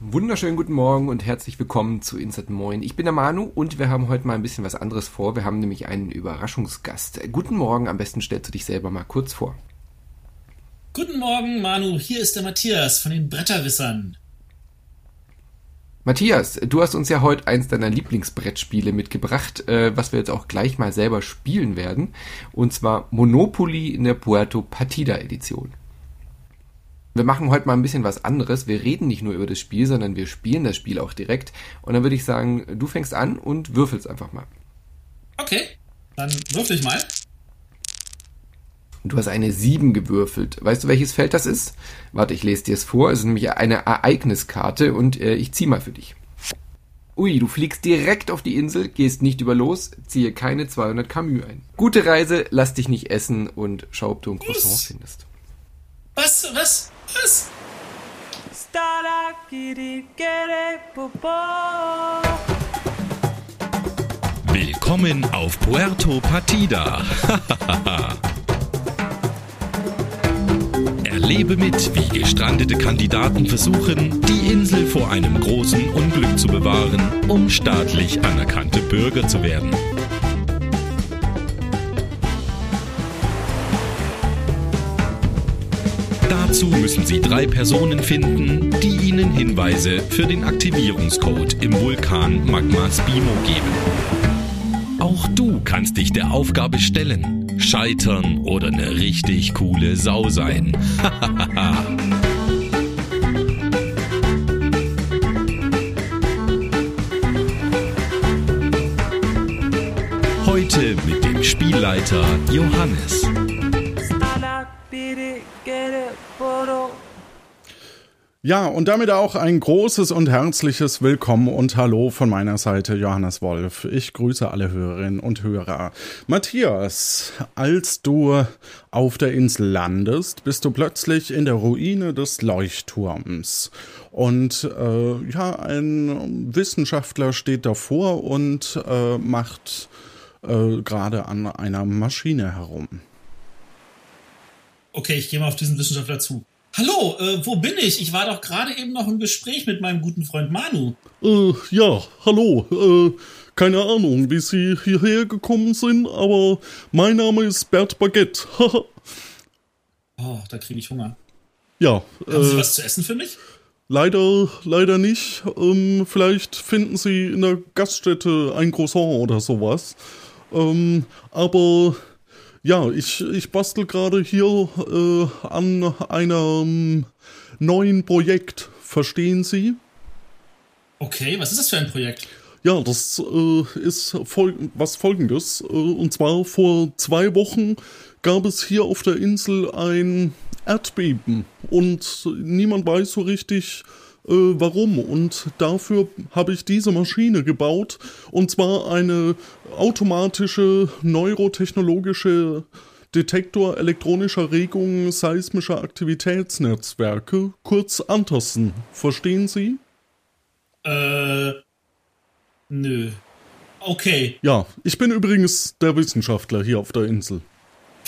Wunderschönen guten Morgen und herzlich willkommen zu Insert Moin. Ich bin der Manu und wir haben heute mal ein bisschen was anderes vor. Wir haben nämlich einen Überraschungsgast. Guten Morgen, am besten stellst du dich selber mal kurz vor. Guten Morgen, Manu. Hier ist der Matthias von den Bretterwissern. Matthias, du hast uns ja heute eins deiner Lieblingsbrettspiele mitgebracht, äh, was wir jetzt auch gleich mal selber spielen werden. Und zwar Monopoly in der Puerto Partida Edition. Wir machen heute mal ein bisschen was anderes. Wir reden nicht nur über das Spiel, sondern wir spielen das Spiel auch direkt. Und dann würde ich sagen, du fängst an und würfelst einfach mal. Okay, dann würfel ich mal. Du hast eine 7 gewürfelt. Weißt du, welches Feld das ist? Warte, ich lese dir es vor. Es ist nämlich eine Ereigniskarte und äh, ich ziehe mal für dich. Ui, du fliegst direkt auf die Insel, gehst nicht über los, ziehe keine 200 Camus ein. Gute Reise, lass dich nicht essen und schau, ob du ein Croissant Was? findest. Was, was, was? Willkommen auf Puerto Partida. Erlebe mit, wie gestrandete Kandidaten versuchen, die Insel vor einem großen Unglück zu bewahren, um staatlich anerkannte Bürger zu werden. Dazu müssen Sie drei Personen finden, die Ihnen Hinweise für den Aktivierungscode im Vulkan Magma Spimo geben. Auch du kannst dich der Aufgabe stellen, scheitern oder eine richtig coole Sau sein. Heute mit dem Spielleiter Johannes. Ja, und damit auch ein großes und herzliches Willkommen und Hallo von meiner Seite, Johannes Wolf. Ich grüße alle Hörerinnen und Hörer. Matthias, als du auf der Insel landest, bist du plötzlich in der Ruine des Leuchtturms. Und äh, ja, ein Wissenschaftler steht davor und äh, macht äh, gerade an einer Maschine herum. Okay, ich gehe mal auf diesen Wissenschaftler zu. Hallo, äh, wo bin ich? Ich war doch gerade eben noch im Gespräch mit meinem guten Freund Manu. Äh, ja, hallo. Äh, keine Ahnung, wie Sie hierher gekommen sind, aber mein Name ist Bert Baguette. Oh, da kriege ich Hunger. ja, Haben Sie äh, was zu essen für mich? leider, leider nicht. Ähm, vielleicht finden Sie in der Gaststätte ein Croissant oder sowas. Ähm, aber ja, ich, ich bastel gerade hier äh, an einem neuen Projekt. Verstehen Sie? Okay, was ist das für ein Projekt? Ja, das äh, ist fol was folgendes. Äh, und zwar vor zwei Wochen gab es hier auf der Insel ein Erdbeben und niemand weiß so richtig äh, warum. Und dafür habe ich diese Maschine gebaut. Und zwar eine automatische neurotechnologische Detektor elektronischer Regungen seismischer Aktivitätsnetzwerke, kurz Andersen. Verstehen Sie? Äh, nö. Okay, Ja, ich bin übrigens der Wissenschaftler hier auf der Insel.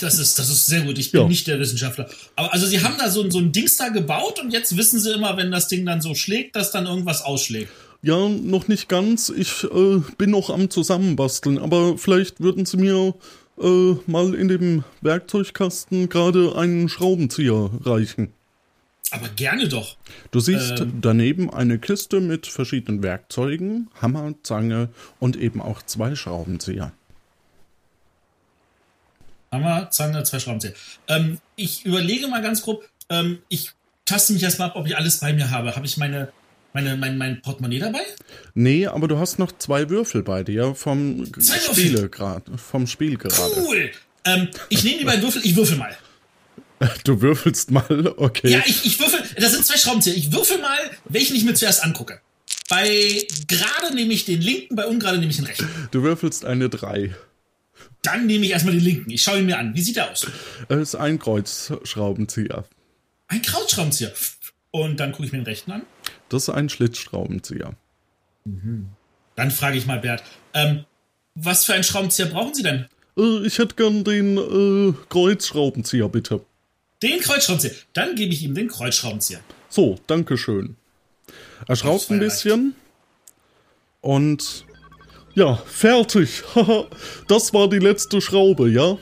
Das ist, das ist sehr gut. Ich bin Ja. nicht der Wissenschaftler. Aber also Sie haben da so, ein- so ein Dings da gebaut und jetzt wissen Sie immer, wenn das Ding dann so schlägt, dass dann irgendwas ausschlägt. Ja, noch nicht ganz. Ich äh, bin noch am Zusammenbasteln, aber vielleicht würden Sie mir äh, mal in dem Werkzeugkasten gerade einen Schraubenzieher reichen. Aber gerne doch. Du siehst Ähm. daneben eine Kiste mit verschiedenen Werkzeugen, Hammer, Zange und eben auch zwei Schraubenzieher. Hammer, Zange, zwei Schraubenzieher. Ähm, ich überlege mal ganz grob, ähm, ich taste mich erstmal ab, ob ich alles bei mir habe. Habe ich meine, meine, mein, mein Portemonnaie dabei? Nee, aber du hast noch zwei Würfel bei dir vom Zwei? Spiele gerade, vom Spiel gerade. Cool. Ähm, ich nehme die beiden Würfel, ich würfel mal. Du würfelst mal, okay. Ja, ich, ich würfel, das sind zwei Schraubenzieher. Ich würfel mal, welchen ich mir zuerst angucke. Bei gerade nehme ich den linken, bei ungerade nehme ich den rechten. Du würfelst eine 3. Dann nehme ich erstmal den linken. Ich schaue ihn mir an. Wie sieht er aus? Es ist ein Kreuzschraubenzieher. Ein Krautschraubenzieher. Und dann gucke ich mir den rechten an. Das ist ein Schlitzschraubenzieher. Dann frage ich mal Bert, ähm, was für einen Schraubenzieher brauchen Sie denn? Äh, ich hätte gern den äh, Kreuzschraubenzieher, bitte. Den Kreuzschraubenzieher. Dann gebe ich ihm den Kreuzschraubenzieher. So, danke schön. Er schraubt ein bisschen. Und ja, fertig. das war die letzte Schraube, ja?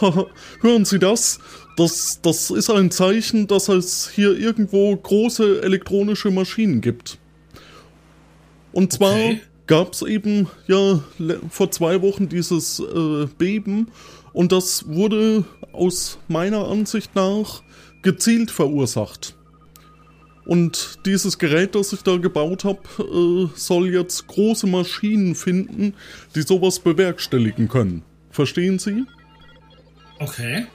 Hören Sie das? Das, das ist ein Zeichen, dass es hier irgendwo große elektronische Maschinen gibt. Und zwar okay. gab es eben ja vor zwei Wochen dieses äh, Beben und das wurde aus meiner Ansicht nach gezielt verursacht. Und dieses Gerät, das ich da gebaut habe, äh, soll jetzt große Maschinen finden, die sowas bewerkstelligen können. Verstehen Sie? Okay.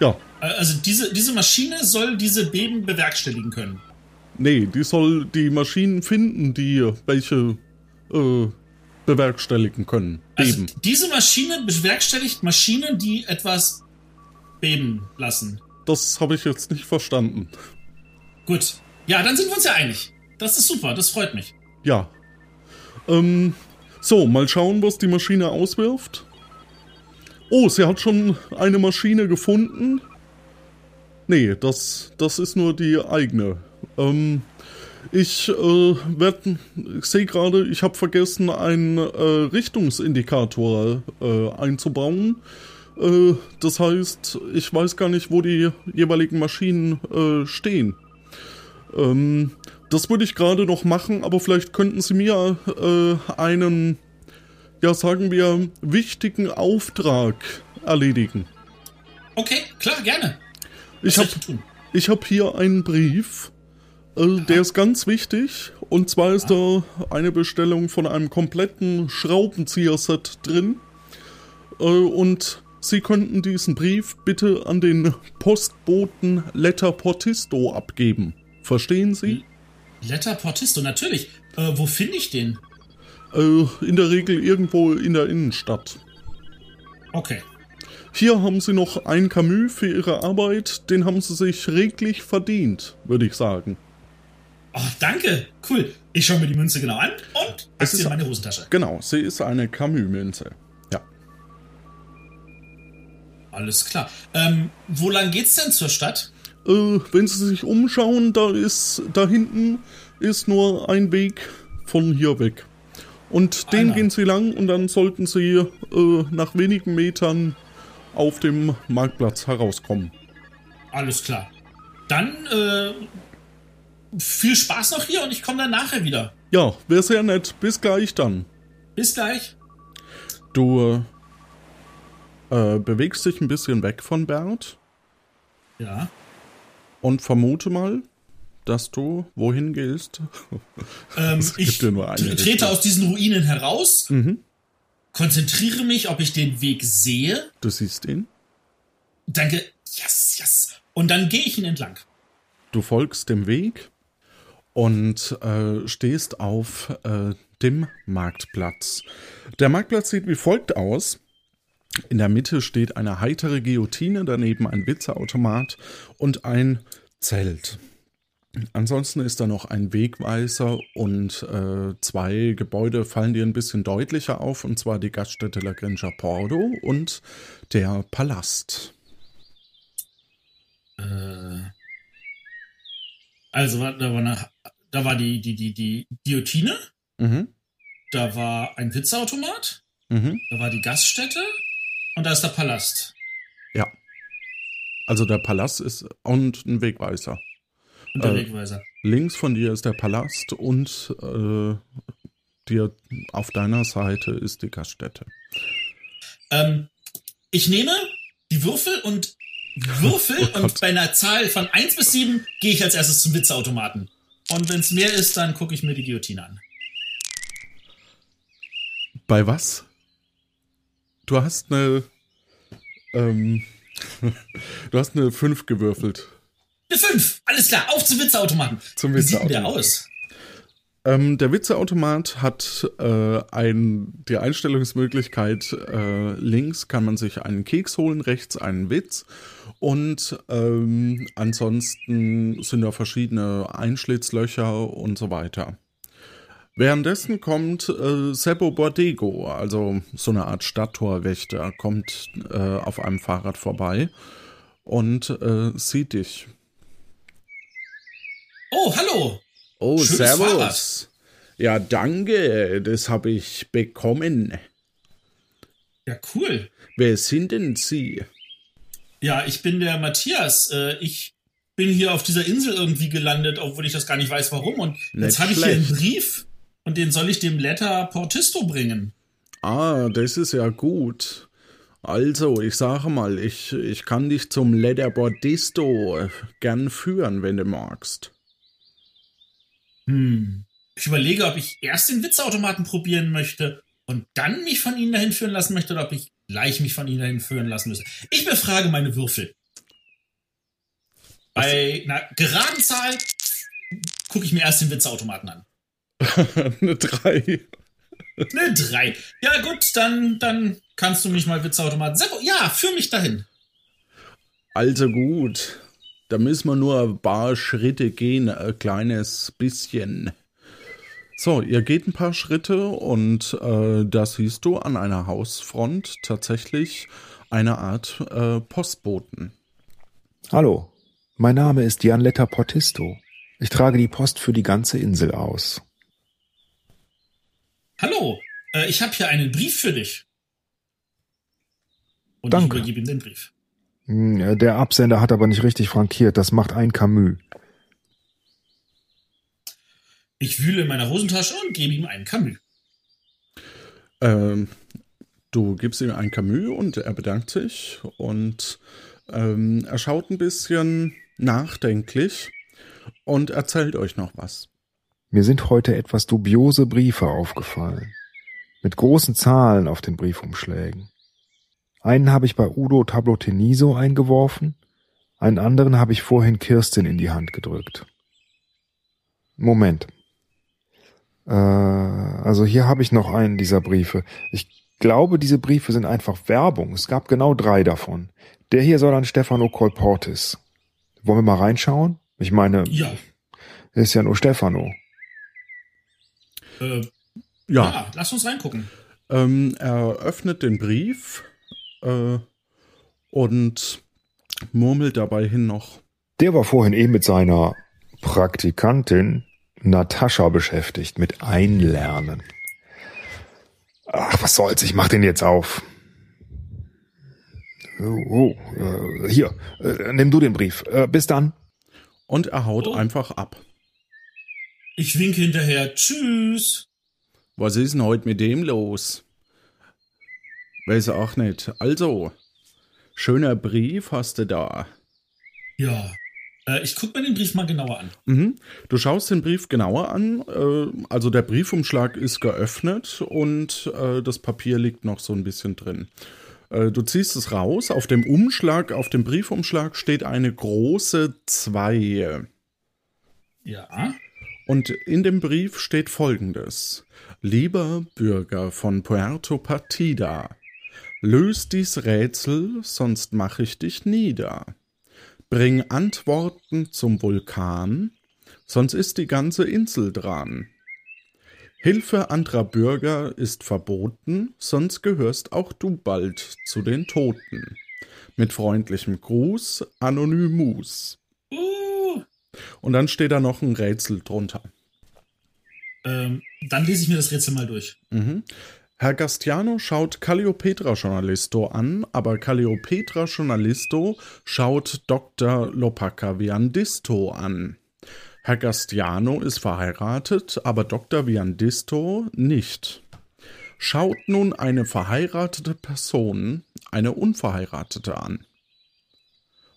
Ja. Also diese, diese Maschine soll diese Beben bewerkstelligen können. Nee, die soll die Maschinen finden, die welche äh, bewerkstelligen können. Beben. Also diese Maschine bewerkstelligt Maschinen, die etwas beben lassen. Das habe ich jetzt nicht verstanden. Gut. Ja, dann sind wir uns ja einig. Das ist super, das freut mich. Ja. Ähm, so, mal schauen, was die Maschine auswirft. Oh, sie hat schon eine Maschine gefunden. Nee, das, das ist nur die eigene. Ähm, ich äh, werd, ich sehe gerade, ich habe vergessen, einen äh, Richtungsindikator äh, einzubauen. Äh, das heißt, ich weiß gar nicht, wo die jeweiligen Maschinen äh, stehen. Ähm, das würde ich gerade noch machen, aber vielleicht könnten Sie mir äh, einen ja, sagen wir, wichtigen Auftrag erledigen. Okay, klar, gerne. Was ich habe ich hab hier einen Brief, äh, der ist ganz wichtig. Und zwar ist da eine Bestellung von einem kompletten Schraubenzieher-Set drin. Äh, und Sie könnten diesen Brief bitte an den Postboten Letter Portisto abgeben. Verstehen Sie? Letter Portisto, natürlich. Äh, wo finde ich den? Äh, in der Regel irgendwo in der Innenstadt. Okay. Hier haben sie noch ein Camus für ihre Arbeit, den haben sie sich reglich verdient, würde ich sagen. Oh, danke. Cool. Ich schaue mir die Münze genau an und pack sie in meine Hosentasche. Genau, sie ist eine Camus-Münze. Ja. Alles klar. Ähm, wo lang geht's denn zur Stadt? Äh, wenn Sie sich umschauen, da ist, da hinten ist nur ein Weg von hier weg. Und den Einer. gehen sie lang und dann sollten sie äh, nach wenigen Metern auf dem Marktplatz herauskommen. Alles klar. Dann äh, viel Spaß noch hier und ich komme dann nachher wieder. Ja, wäre sehr nett. Bis gleich dann. Bis gleich. Du äh, bewegst dich ein bisschen weg von Bert. Ja. Und vermute mal, dass du wohin gehst? Ähm, ich trete aus diesen Ruinen heraus, mhm. konzentriere mich, ob ich den Weg sehe. Du siehst ihn. Danke. Yes, yes. Und dann gehe ich ihn entlang. Du folgst dem Weg und äh, stehst auf äh, dem Marktplatz. Der Marktplatz sieht wie folgt aus. In der Mitte steht eine heitere Guillotine, daneben ein Witzeautomat und ein Zelt. Ansonsten ist da noch ein Wegweiser und äh, zwei Gebäude fallen dir ein bisschen deutlicher auf, und zwar die Gaststätte La Grinja Pordo und der Palast. Äh, also da war, eine, da war die, die, die, die Guillotine, mhm. da war ein Pizzaautomat, mhm. da war die Gaststätte und da ist der Palast. Ja. Also der Palast ist und ein Wegweiser. Und der äh, Wegweiser. Links von dir ist der Palast und äh, dir auf deiner Seite ist die Gaststätte. Ähm, ich nehme die Würfel und Würfel oh und bei einer Zahl von 1 bis 7 gehe ich als erstes zum Witzeautomaten. Und wenn es mehr ist, dann gucke ich mir die Guillotine an. Bei was? Du hast eine. Ähm, du hast eine 5 gewürfelt. Eine 5. Alles klar, auf zum Witzeautomaten. Zum Witzeautomaten. Wie sieht der aus? Ähm, der Witzeautomat hat äh, ein, die Einstellungsmöglichkeit, äh, links kann man sich einen Keks holen, rechts einen Witz und ähm, ansonsten sind da verschiedene Einschlitzlöcher und so weiter. Währenddessen kommt äh, Sebo Bordego, also so eine Art Stadttorwächter, kommt äh, auf einem Fahrrad vorbei und äh, sieht dich. Oh, hallo. Oh, Schönes servus. Fahrrad. Ja, danke, das habe ich bekommen. Ja, cool. Wer sind denn Sie? Ja, ich bin der Matthias. Äh, ich bin hier auf dieser Insel irgendwie gelandet, obwohl ich das gar nicht weiß, warum. Und jetzt habe ich hier einen. Brief und den soll ich dem Letter Portisto bringen. Ah, das ist ja gut. Also, ich sage mal, ich, ich kann dich zum Lederbordisto äh, gern führen, wenn du magst. Hm. Ich überlege, ob ich erst den Witzautomaten probieren möchte und dann mich von Ihnen dahin führen lassen möchte oder ob ich gleich mich von Ihnen dahin führen lassen müsste. Ich befrage meine Würfel. Bei einer geraden Zahl gucke ich mir erst den Witzautomaten an. Eine Drei. Eine 3. Ja, gut, dann, dann kannst du mich mal Witzautomaten. Seppo, ja, führ mich dahin. Also gut. Da müssen wir nur ein paar Schritte gehen, ein kleines bisschen. So, ihr geht ein paar Schritte und äh, da siehst du an einer Hausfront tatsächlich eine Art äh, Postboten. Hallo, mein Name ist Gianletta Portisto. Ich trage die Post für die ganze Insel aus. Hallo, äh, ich habe hier einen Brief für dich. Und Danke. ich übergebe ihm den Brief. Hm, äh, Der Absender hat aber nicht richtig frankiert. Das macht ein Camus. Ich wühle in meiner Hosentasche und gebe ihm einen Camus. Ähm, du gibst ihm ein Camus und er bedankt sich und ähm, er schaut ein bisschen nachdenklich und erzählt euch noch was. Mir sind heute etwas dubiose Briefe aufgefallen. Mit großen Zahlen auf den Briefumschlägen. Einen habe ich bei Udo Tabloteniso eingeworfen, einen anderen habe ich vorhin Kirstin in die Hand gedrückt. Moment. Äh, also hier habe ich noch einen dieser Briefe. Ich glaube, diese Briefe sind einfach Werbung. Es gab genau drei davon. Der hier soll an Stefano Colportis. Wollen wir mal reinschauen? Ich meine, Ja, ist ja nur Stefano. Äh, Ja, ja, lass uns reingucken. Ähm, er öffnet den Brief äh, und murmelt dabei hin noch. Der war vorhin eh mit seiner Praktikantin Natascha beschäftigt, mit Einlernen. Ach, was soll's, ich mach den jetzt auf. Oh, oh äh, hier, äh, nimm du den Brief. Äh, bis dann. Und er haut Oh. einfach ab. Ich winke hinterher. Tschüss. Was ist denn heute mit dem los? Weiß auch nicht. Also, schöner Brief hast du da. Ja. Äh, ich gucke mir den Brief mal genauer an. Mhm. Du schaust den Brief genauer an. Äh, also der Briefumschlag ist geöffnet und äh, das Papier liegt noch so ein bisschen drin. Du ziehst es raus. Auf dem Umschlag, auf dem Briefumschlag steht eine große 2. Ja. Und in dem Brief steht folgendes. Lieber Bürger von Puerto Partida, löse dies Rätsel, sonst mache ich dich nieder. Bring Antworten zum Vulkan, sonst ist die ganze Insel dran. Hilfe anderer Bürger ist verboten, sonst gehörst auch du bald zu den Toten. Mit freundlichem Gruß, Anonymus. Und dann steht da noch ein Rätsel drunter. ähm, dann lese ich mir das Rätsel mal durch. Mhm. Herr Gastiano schaut Calliopetra Journalisto an, aber Calliopetra Journalisto schaut Dr. Lopaka Viandisto an. Herr Gastiano ist verheiratet, aber Dr. Viandisto nicht. Schaut nun eine verheiratete Person eine unverheiratete an.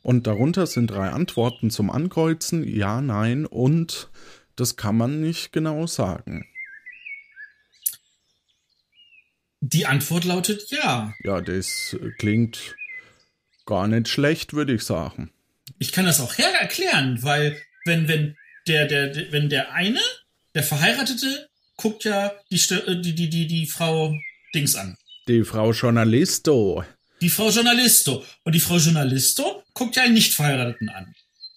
Und darunter sind drei Antworten zum Ankreuzen, ja, nein und das kann man nicht genau sagen. Die Antwort lautet ja. Ja, das klingt gar nicht schlecht, würde ich sagen. Ich kann das auch her erklären, weil wenn, wenn der, der, der, wenn der eine, der Verheiratete, guckt ja die, äh, die, die, die, die Frau Dings an. Die Frau Journalisto. Die Frau Journalisto. Und die Frau Journalisto guckt ja einen nicht Verheirateten an.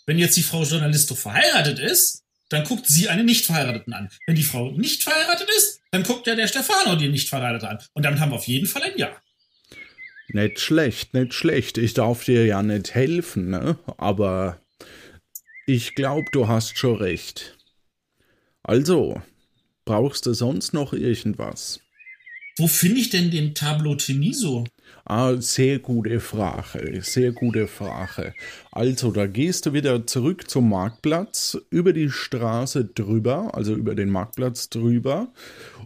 Wenn jetzt die Frau Journalisto verheiratet ist, dann guckt sie einen Nicht-Verheirateten an. Wenn die Frau nicht verheiratet ist, dann guckt ja der Stefano die Nicht-Verheiratete an. Und damit haben wir auf jeden Fall ein Ja. Nicht schlecht, nicht schlecht. Ich darf dir ja nicht helfen, ne? Aber ich glaube, du hast schon recht. Also, brauchst du sonst noch irgendwas? Wo finde ich denn den Tableau Teniso? Ah, sehr gute Frage, sehr gute Frage. Also, da gehst du wieder zurück zum Marktplatz, über die Straße drüber, also über den Marktplatz drüber,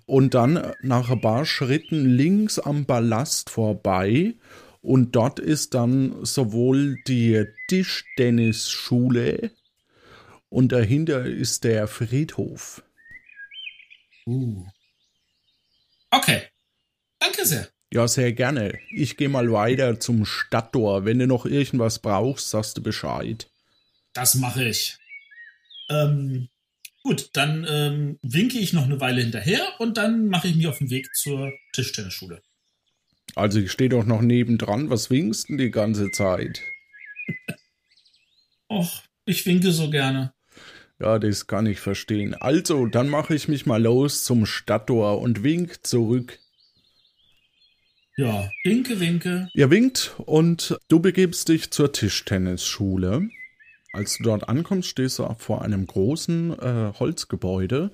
und dann nach ein paar Schritten links am Ballast vorbei. Und dort ist dann sowohl die Tischtennisschule und dahinter ist der Friedhof. Uh. Okay. Danke sehr. Ja, sehr gerne. Ich gehe mal weiter zum Stadttor. Wenn du noch irgendwas brauchst, sagst du Bescheid. Das mache ich. Ähm, gut, dann ähm, winke ich noch eine Weile hinterher und dann mache ich mich auf den Weg zur Tischtennisschule. Also ich stehe doch noch nebendran. Was winkst du die ganze Zeit? Och, ich winke so gerne. Ja, das kann ich verstehen. Also, dann mache ich mich mal los zum Stadttor und wink zurück. Ja, winke, winke. Ihr winkt und du begibst dich zur Tischtennisschule. Als du dort ankommst, stehst du vor einem großen äh, Holzgebäude.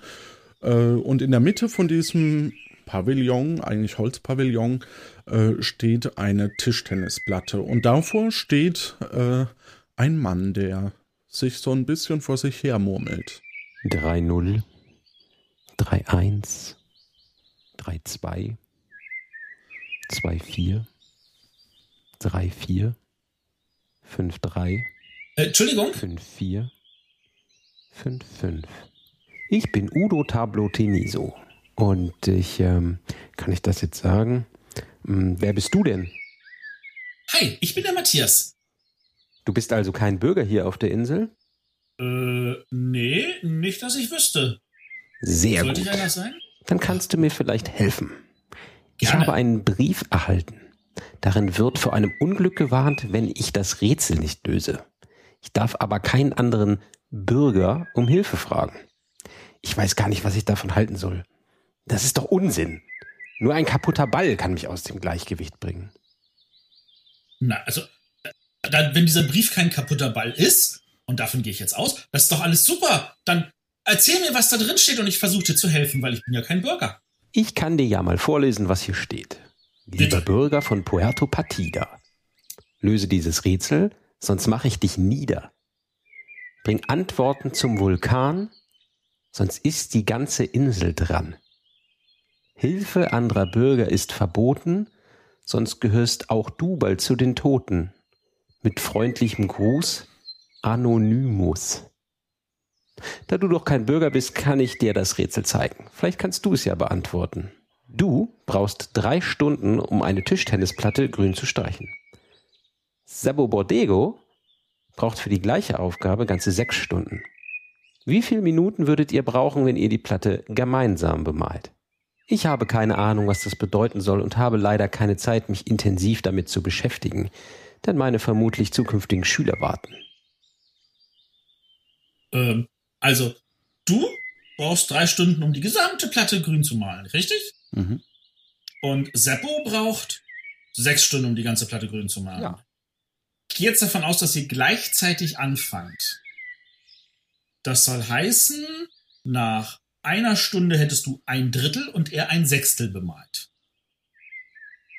Äh, und in der Mitte von diesem Pavillon, eigentlich Holzpavillon, äh, steht eine Tischtennisplatte. Und davor steht äh, ein Mann, der sich so ein bisschen vor sich her murmelt. 3-0, 3-1, 3-2. 2, 4, 3, 4, 5, 3. Äh, Entschuldigung? 5, 4, 5, 5. Ich bin Udo Tablo Teniso. Und ich, ähm, kann ich das jetzt sagen? Hm, wer bist du denn? Hi, ich bin der Matthias. Du bist also kein Bürger hier auf der Insel? Äh, nee, nicht, dass ich wüsste. Sehr Sollte gut. ich einer sein? Dann kannst du mir vielleicht helfen. Ich habe einen Brief erhalten. Darin wird vor einem Unglück gewarnt, wenn ich das Rätsel nicht löse. Ich darf aber keinen anderen Bürger um Hilfe fragen. Ich weiß gar nicht, was ich davon halten soll. Das ist doch Unsinn. Nur ein kaputter Ball kann mich aus dem Gleichgewicht bringen. Na, also, äh, wenn dieser Brief kein kaputter Ball ist, und davon gehe ich jetzt aus, das ist doch alles super. Dann erzähl mir, was da drin steht und ich versuche dir zu helfen, weil ich bin ja kein Bürger. Ich kann dir ja mal vorlesen, was hier steht. Lieber. Bürger von Puerto Partida, löse dieses Rätsel, sonst mache ich dich nieder. Bring Antworten zum Vulkan, sonst ist die ganze Insel dran. Hilfe anderer Bürger ist verboten, sonst gehörst auch du bald zu den Toten. Mit freundlichem Gruß, Anonymous. Da du doch kein Bürger bist, kann ich dir das Rätsel zeigen. Vielleicht kannst du es ja beantworten. Du brauchst drei Stunden, um eine Tischtennisplatte grün zu streichen. Sabo Bordego braucht für die gleiche Aufgabe ganze sechs Stunden. Wie viele Minuten würdet ihr brauchen, wenn ihr die Platte gemeinsam bemalt? Ich habe keine Ahnung, was das bedeuten soll und habe leider keine Zeit, mich intensiv damit zu beschäftigen, denn meine vermutlich zukünftigen Schüler warten. Ähm, also, du brauchst drei Stunden, um die gesamte Platte grün zu malen, richtig? Mhm. Und Seppo braucht sechs Stunden, um die ganze Platte grün zu malen. Ja. Ich gehe jetzt davon aus, dass ihr gleichzeitig anfangt. Das soll heißen, nach einer Stunde hättest du ein Drittel und er ein Sechstel bemalt.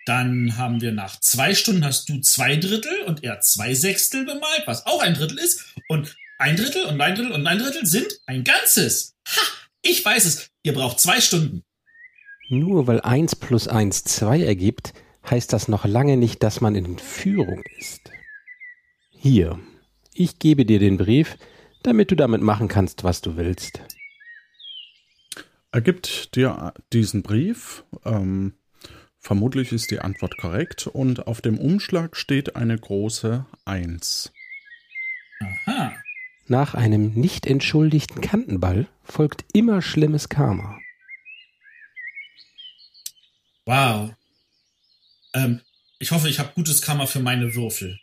Dann haben wir nach zwei Stunden hast du zwei Drittel und er zwei Sechstel bemalt, was auch ein Drittel ist. Und ein Drittel und ein Drittel und ein Drittel sind ein Ganzes. Ha! Ich weiß es. Ihr braucht zwei Stunden. Nur weil 1 plus 1 2 ergibt, heißt das noch lange nicht, dass man in Führung ist. Hier, ich gebe dir den Brief, damit du damit machen kannst, was du willst. Er gibt dir diesen Brief. Ähm, vermutlich ist die Antwort korrekt. Und auf dem Umschlag steht eine große Eins. Aha. Nach einem nicht entschuldigten Kantenball folgt immer schlimmes Karma. Wow. Ähm, ich hoffe, ich habe gutes Karma für meine Würfel.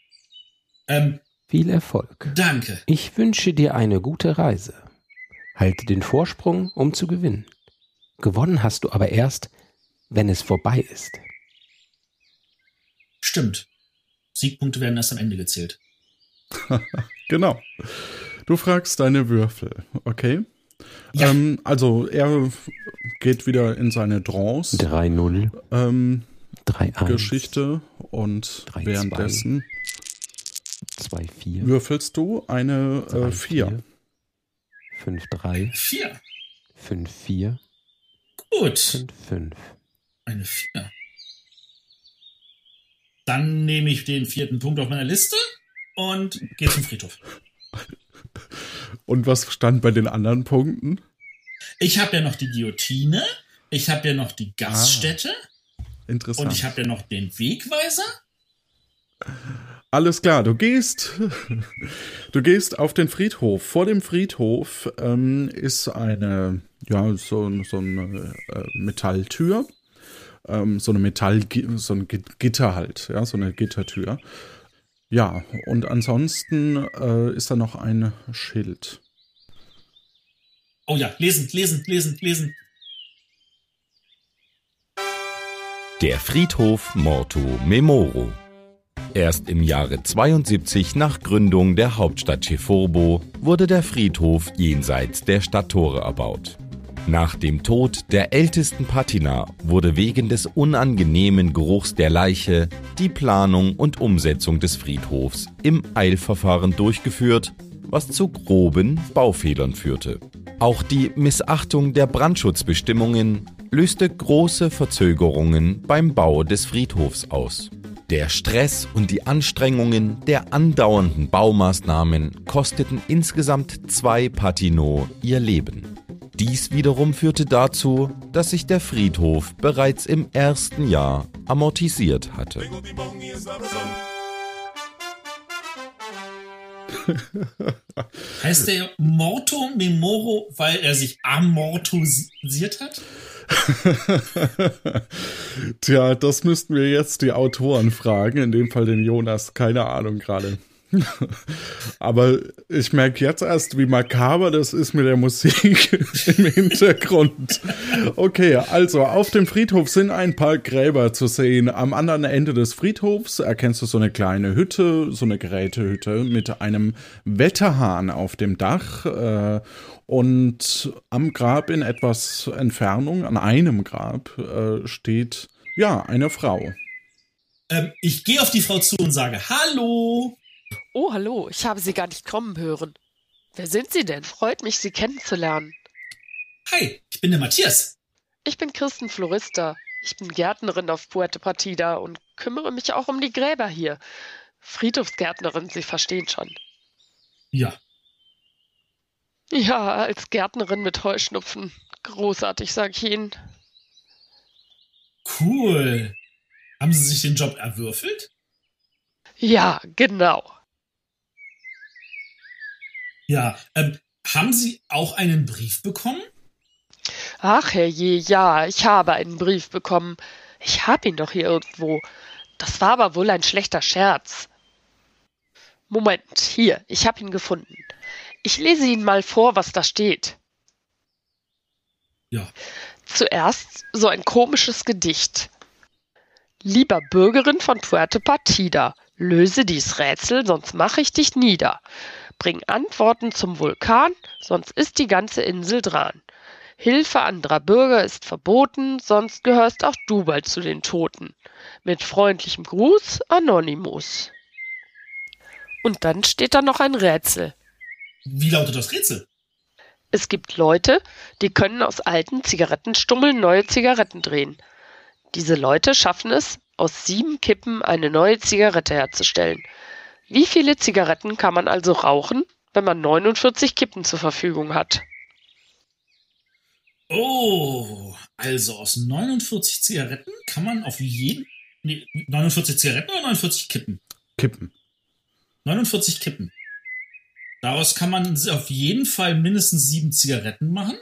Ähm, Viel Erfolg. danke. Ich wünsche dir eine gute Reise. Halte den Vorsprung, um zu gewinnen. Gewonnen hast du aber erst, wenn es vorbei ist. Stimmt. Siegpunkte werden erst am Ende gezählt. genau. Du fragst deine Würfel, okay? Ja. Ähm, also er geht wieder in seine Trance. 3-0, Ähm, 3-1, Geschichte und Drei, währenddessen 2-4, würfelst du eine äh, 4. 5-3, Vier. 5-4, Gut. 5-5. Eine Vier. Dann nehme ich den vierten Punkt auf meiner Liste und gehe zum Friedhof. Und was stand bei den anderen Punkten? Ich habe ja noch die Guillotine, ich habe ja noch die Gaststätte Interessant. und ich habe ja noch den Wegweiser. Alles klar, du gehst, du gehst auf den Friedhof. Vor dem Friedhof ähm, ist eine, ja, so, so eine äh, Metalltür, ähm, so eine Metall, so ein Gi- Gitter halt, ja, so eine Gittertür. Ja, und ansonsten äh, ist da noch ein Schild. Oh ja, lesen, lesen, lesen, lesen. Der Friedhof Morto Memoro. Erst im Jahre 72 nach Gründung der Hauptstadt Chefurbo wurde der Friedhof jenseits der Stadttore erbaut. Nach dem Tod der ältesten Patina wurde wegen des unangenehmen Geruchs der Leiche die Planung und Umsetzung des Friedhofs im Eilverfahren durchgeführt, was zu groben Baufehlern führte. Auch die Missachtung der Brandschutzbestimmungen löste große Verzögerungen beim Bau des Friedhofs aus. Der Stress und die Anstrengungen der andauernden Baumaßnahmen kosteten insgesamt zwei Patino ihr Leben. Dies wiederum führte dazu, dass sich der Friedhof bereits im ersten Jahr amortisiert hatte. Heißt der Morto Memoro, weil er sich amortisiert hat? Tja, das müssten wir jetzt die Autoren fragen, in dem Fall den Jonas, keine Ahnung gerade. Aber ich merke jetzt erst, wie makaber das ist mit der Musik im Hintergrund. Okay, also auf dem Friedhof sind ein paar Gräber zu sehen. Am anderen Ende des Friedhofs erkennst du so eine kleine Hütte, so eine Gerätehütte mit einem Wetterhahn auf dem Dach. Äh, und am Grab in etwas Entfernung, an einem Grab, äh, steht ja eine Frau. Ähm, ich gehe auf die Frau zu und sage Hallo. Oh, hallo, ich habe Sie gar nicht kommen hören. Wer sind Sie denn? Freut mich, Sie kennenzulernen. Hi, ich bin der Matthias. Ich bin Kirsten Florista. Ich bin Gärtnerin auf Puerto Partida und kümmere mich auch um die Gräber hier. Friedhofsgärtnerin, Sie verstehen schon. Ja, Ja, als Gärtnerin mit Heuschnupfen. Großartig, sag ich Ihnen. cool. Haben Sie sich den Job erwürfelt? Ja, genau. Ja, ähm, haben Sie auch einen Brief bekommen? Ach, herrje, ja, ich habe einen Brief bekommen. Ich habe ihn doch hier irgendwo. Das war aber wohl ein schlechter Scherz. Moment, hier, ich habe ihn gefunden. Ich lese Ihnen mal vor, was da steht. Ja. Zuerst so ein komisches Gedicht. Lieber Bürgerin von Puerto Partida, löse dies Rätsel, sonst mache ich dich nieder. Bring Antworten zum Vulkan, sonst ist die ganze Insel dran. Hilfe anderer Bürger ist verboten, sonst gehörst auch du bald zu den Toten. Mit freundlichem Gruß, Anonymous. Und dann steht da noch ein Rätsel. Wie lautet das Rätsel? Es gibt Leute, die können aus alten Zigarettenstummeln neue Zigaretten drehen. Diese Leute schaffen es, aus sieben Kippen eine neue Zigarette herzustellen. Wie viele Zigaretten kann man also rauchen, wenn man 49 Kippen zur Verfügung hat? Oh, also aus 49 Zigaretten kann man auf jeden. Nee, 49 Zigaretten oder 49 Kippen? Kippen. 49 Kippen. Daraus kann man auf jeden Fall mindestens sieben Zigaretten machen,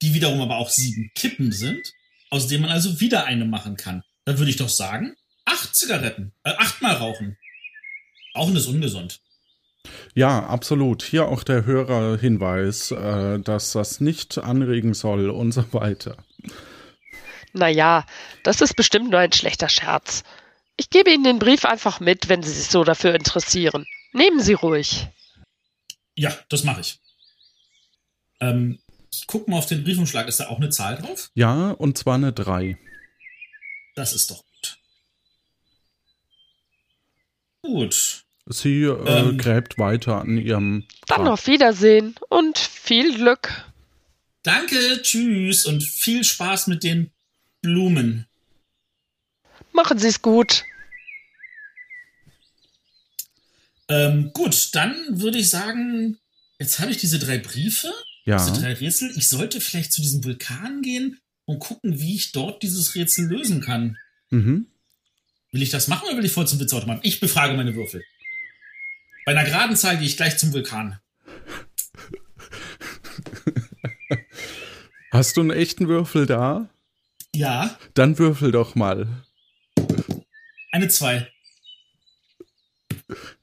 die wiederum aber auch sieben Kippen sind, aus denen man also wieder eine machen kann. Dann würde ich doch sagen, acht Zigaretten, äh, achtmal rauchen. Rauchen ist ungesund. Ja, absolut. Hier auch der Hörerhinweis, äh, dass das nicht anregen soll und so weiter. Naja, das ist bestimmt nur ein schlechter Scherz. Ich gebe Ihnen den Brief einfach mit, wenn Sie sich so dafür interessieren. Nehmen Sie ruhig. Ja, das mache ich. Ähm, ich gucke mal auf den Briefumschlag. Ist da auch eine Zahl drauf? Ja, und zwar eine 3. Das ist doch gut. Sie äh, Ähm. gräbt weiter an ihrem. Dann Grab. auf Wiedersehen und viel Glück. Danke, tschüss und viel Spaß mit den Blumen. Machen Sie es gut. Ähm, gut, dann würde ich sagen, jetzt habe ich diese drei Briefe, Ja. diese drei Rätsel. Ich sollte vielleicht zu diesem Vulkan gehen und gucken, wie ich dort dieses Rätsel lösen kann. Mhm. Will ich das machen oder will ich voll zum Witzautomaten? Ich befrage meine Würfel. Bei einer geraden Zahl gehe ich gleich zum Vulkan. Hast du einen echten Würfel da? Ja, Dann würfel doch mal. eine zwei.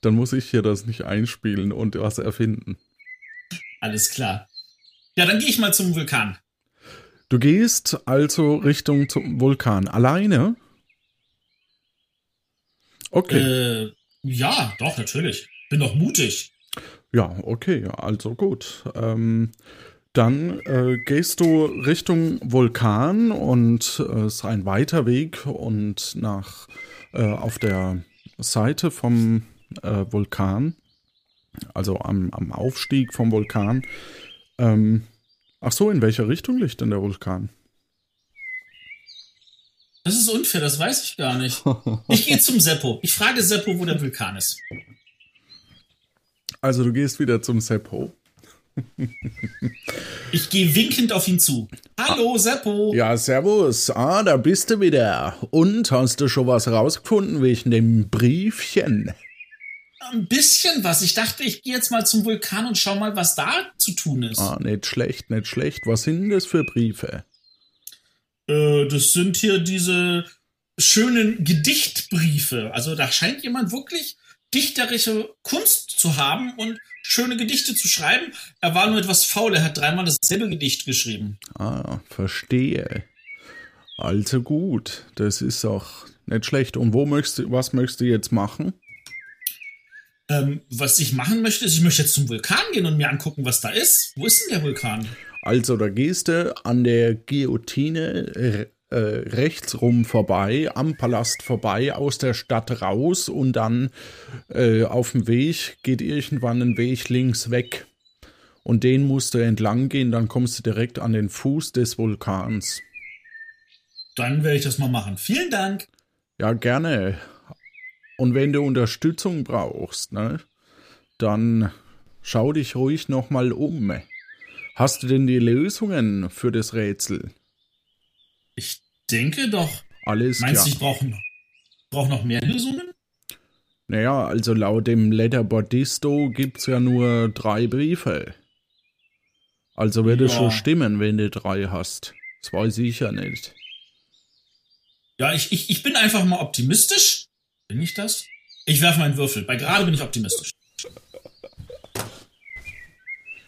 Dann muss ich hier das nicht einspielen und was erfinden. Alles klar. Ja, dann gehe ich mal zum Vulkan. Du gehst also Richtung zum Vulkan. Alleine? Okay. Äh, ja, doch, natürlich. Bin doch mutig. Ja, okay, also gut. Ähm, dann äh, gehst du Richtung Vulkan und äh, es ist ein weiter Weg und nach äh, auf der Seite vom äh, Vulkan, also am, am Aufstieg vom Vulkan. Ähm, ach so, in welche Richtung liegt denn der Vulkan? Das ist unfair, das weiß ich gar nicht. Ich gehe zum Seppo. Ich frage Seppo, wo der Vulkan ist. Also du gehst wieder zum Seppo. Ich gehe winkend auf ihn zu. Hallo, Seppo. Ja, servus. Ah, da bist du wieder. Und hast du schon was rausgefunden wegen dem Briefchen? Ein bisschen was. Ich dachte, ich gehe jetzt mal zum Vulkan und schau mal, was da zu tun ist. Ah, nicht schlecht, nicht schlecht. Was sind das für Briefe? Äh, das sind hier diese schönen Gedichtbriefe. Also da scheint jemand wirklich dichterische Kunst zu haben und schöne Gedichte zu schreiben. Er war nur etwas faul. Er hat dreimal dasselbe Gedicht geschrieben. Ah, verstehe. Also gut, das ist auch nicht schlecht. Und wo möchtest du, was möchtest du jetzt machen? Ähm, was ich machen möchte, ist, ich möchte jetzt zum Vulkan gehen und mir angucken, was da ist. Wo ist denn der Vulkan? Also, da gehst du an der Guillotine äh, äh, rechts rum vorbei, am Palast vorbei, aus der Stadt raus und dann äh, auf dem Weg geht irgendwann ein Weg links weg. Und den musst du entlang gehen, dann kommst du direkt an den Fuß des Vulkans. Dann werde ich das mal machen. Vielen Dank. Ja, gerne. Und wenn du Unterstützung brauchst, ne, dann schau dich ruhig nochmal um. Hast du denn die Lösungen für das Rätsel? Ich denke doch. Alles Meinst klar. du, ich brauche noch, brauch noch mehr Lösungen? Naja, also laut dem Letterboardisto gibt's ja nur drei Briefe. Also wird es Ja. schon stimmen, wenn du drei hast. Das weiß ich ja nicht. Ja, ich, ich, ich bin einfach mal optimistisch. Bin ich das? Ich werfe meinen Würfel. Bei gerade bin ich optimistisch.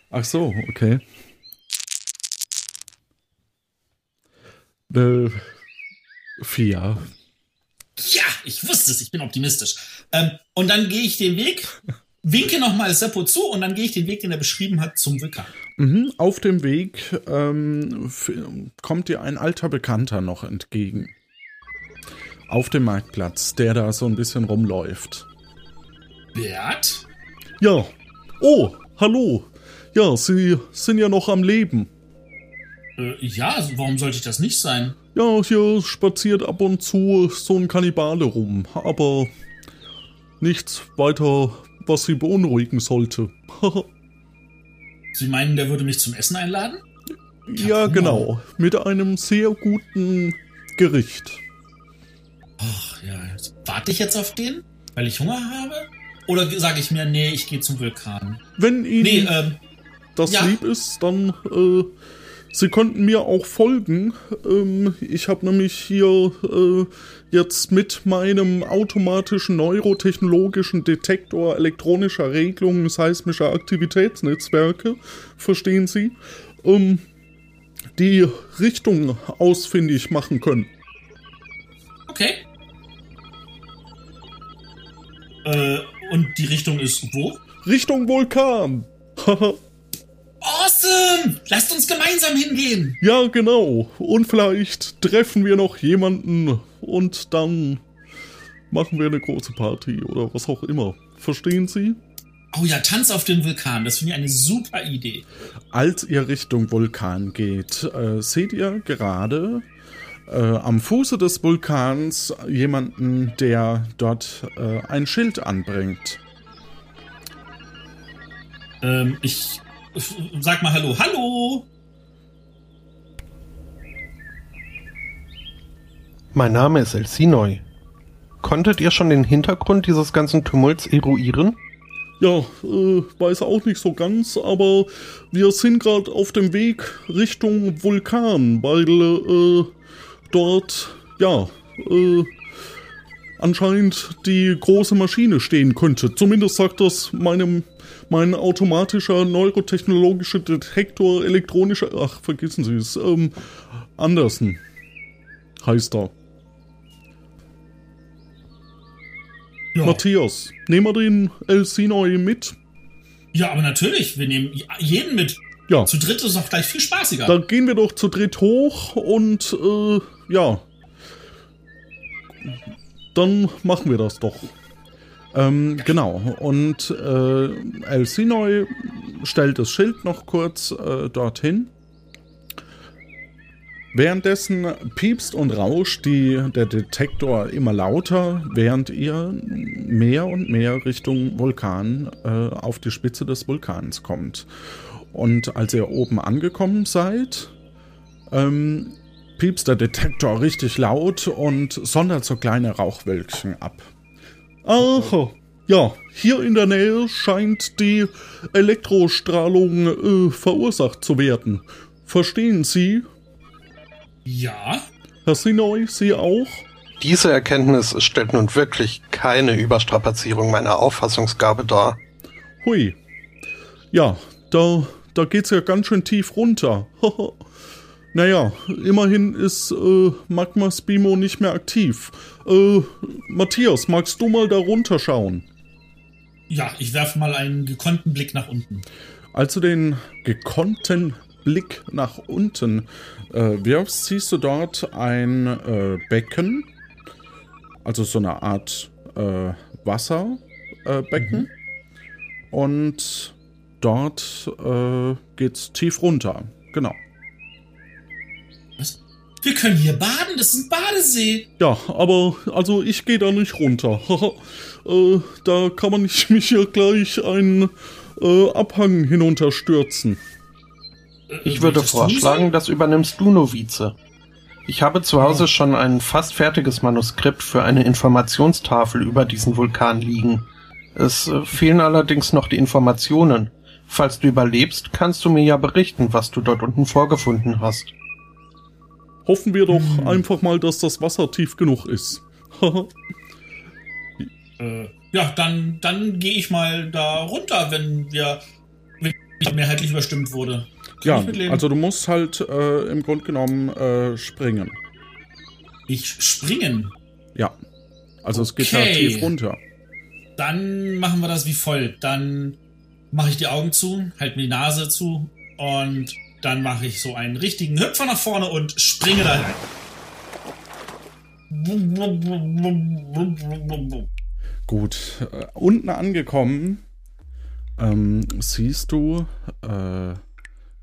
Ach so, okay. Äh, vier. Ja, ich wusste es. Ich bin optimistisch. Ähm, und dann gehe ich den Weg, winke nochmal Seppo zu und dann gehe ich den Weg, den er beschrieben hat, zum Vulkan. Mhm, auf dem Weg ähm, kommt dir ein alter Bekannter noch entgegen. Auf dem Marktplatz, der da so ein bisschen rumläuft. Bert? Ja. Oh, hallo. Ja, Sie sind ja noch am Leben. Äh, ja, also warum sollte ich das nicht sein? Ja, hier spaziert ab und zu so ein Kannibale rum, aber nichts weiter, was Sie beunruhigen sollte. Sie meinen, der würde mich zum Essen einladen? ja, genau. Mit einem sehr guten Gericht. Ach ja, warte ich jetzt auf den, weil ich Hunger habe? Oder sage ich mir, nee, ich gehe zum Vulkan? Wenn Ihnen Nee, ähm, das ja. lieb ist, dann äh, Sie könnten mir auch folgen. Ähm, ich habe nämlich hier äh, jetzt mit meinem automatischen neurotechnologischen Detektor elektronischer Regelungen seismischer Aktivitätsnetzwerke, verstehen Sie, ähm, die Richtung ausfindig machen können. Okay. Äh, und die Richtung ist wo? Richtung Vulkan. Awesome! Lasst uns gemeinsam hingehen. ja, genau. Und vielleicht treffen wir noch jemanden und dann machen wir eine große Party oder was auch immer. Verstehen Sie? Oh ja, Tanz auf dem Vulkan. Das finde ich eine super Idee. Als ihr Richtung Vulkan geht, äh, seht ihr gerade äh, am Fuße des Vulkans jemanden, der dort äh, ein Schild anbringt. Ähm, ich sag mal Hallo. Hallo! Mein Name ist Elsinoi. Konntet ihr schon den Hintergrund dieses ganzen Tumults eruieren? Ja, äh, weiß auch nicht so ganz, aber wir sind gerade auf dem Weg Richtung Vulkan, weil äh, dort, ja, äh, anscheinend die große Maschine stehen könnte. Zumindest sagt das meinem, mein automatischer neurotechnologischer Detektor elektronischer, ach, vergessen Sie es, ähm, Andersen heißt er. Ja. Matthias, nehmen wir den Elsinoi mit? ja, aber natürlich. Wir nehmen jeden mit. Ja. Zu dritt ist doch gleich viel spaßiger. Dann gehen wir doch zu dritt hoch und äh, ja. Dann machen wir das doch. Ähm, genau. Und äh, Elsinoi stellt das Schild noch kurz äh, dorthin. Währenddessen piepst und rauscht die, der Detektor immer lauter, während ihr mehr und mehr Richtung Vulkan äh, auf die Spitze des Vulkans kommt. Und als ihr oben angekommen seid, ähm, piepst der Detektor richtig laut und sondert so kleine Rauchwölkchen ab. Aha, ja, hier in der Nähe scheint die Elektrostrahlung äh, verursacht zu werden. Verstehen Sie, ja. Herr Sinoi, Sie auch? Diese Erkenntnis stellt nun wirklich keine Überstrapazierung meiner Auffassungsgabe dar. Hui. Ja, da, da geht's ja ganz schön tief runter. naja, immerhin ist äh, Magma Spimo nicht mehr aktiv. Äh, Matthias, magst du mal da runterschauen? Ja, ich werfe mal einen gekonnten Blick nach unten. Als du den gekonnten Blick nach unten äh, wirfst, siehst du dort ein äh, Becken, also so eine Art äh, Wasserbecken. Äh, Becken. Und dort äh, geht's tief runter. Genau. Wir können hier baden, das ist ein Badesee. Ja, aber also ich gehe da nicht runter. äh, da kann man nicht mich hier gleich einen äh, Abhang hinunterstürzen. Ich würde vorschlagen, das übernimmst du, Novize. Ich habe zu Hause schon ein fast fertiges Manuskript für eine Informationstafel über diesen Vulkan liegen. Es äh, fehlen allerdings noch die Informationen. Falls du überlebst, kannst du mir ja berichten, was du dort unten vorgefunden hast. Hoffen wir doch einfach mal, dass das Wasser tief genug ist. Äh, ja, dann, dann gehe ich mal da runter, wenn wir wenn ich mehrheitlich überstimmt wurde. Kann ja, also du musst halt äh, im Grunde genommen äh, springen. ich springen. Ja. Also es geht ja tief runter. Dann machen wir das wie folgt. Dann mache ich die Augen zu, halte mir die Nase zu und dann mache ich so einen richtigen Hüpfer nach vorne und springe da rein. Gut, äh, unten angekommen ähm, siehst du äh,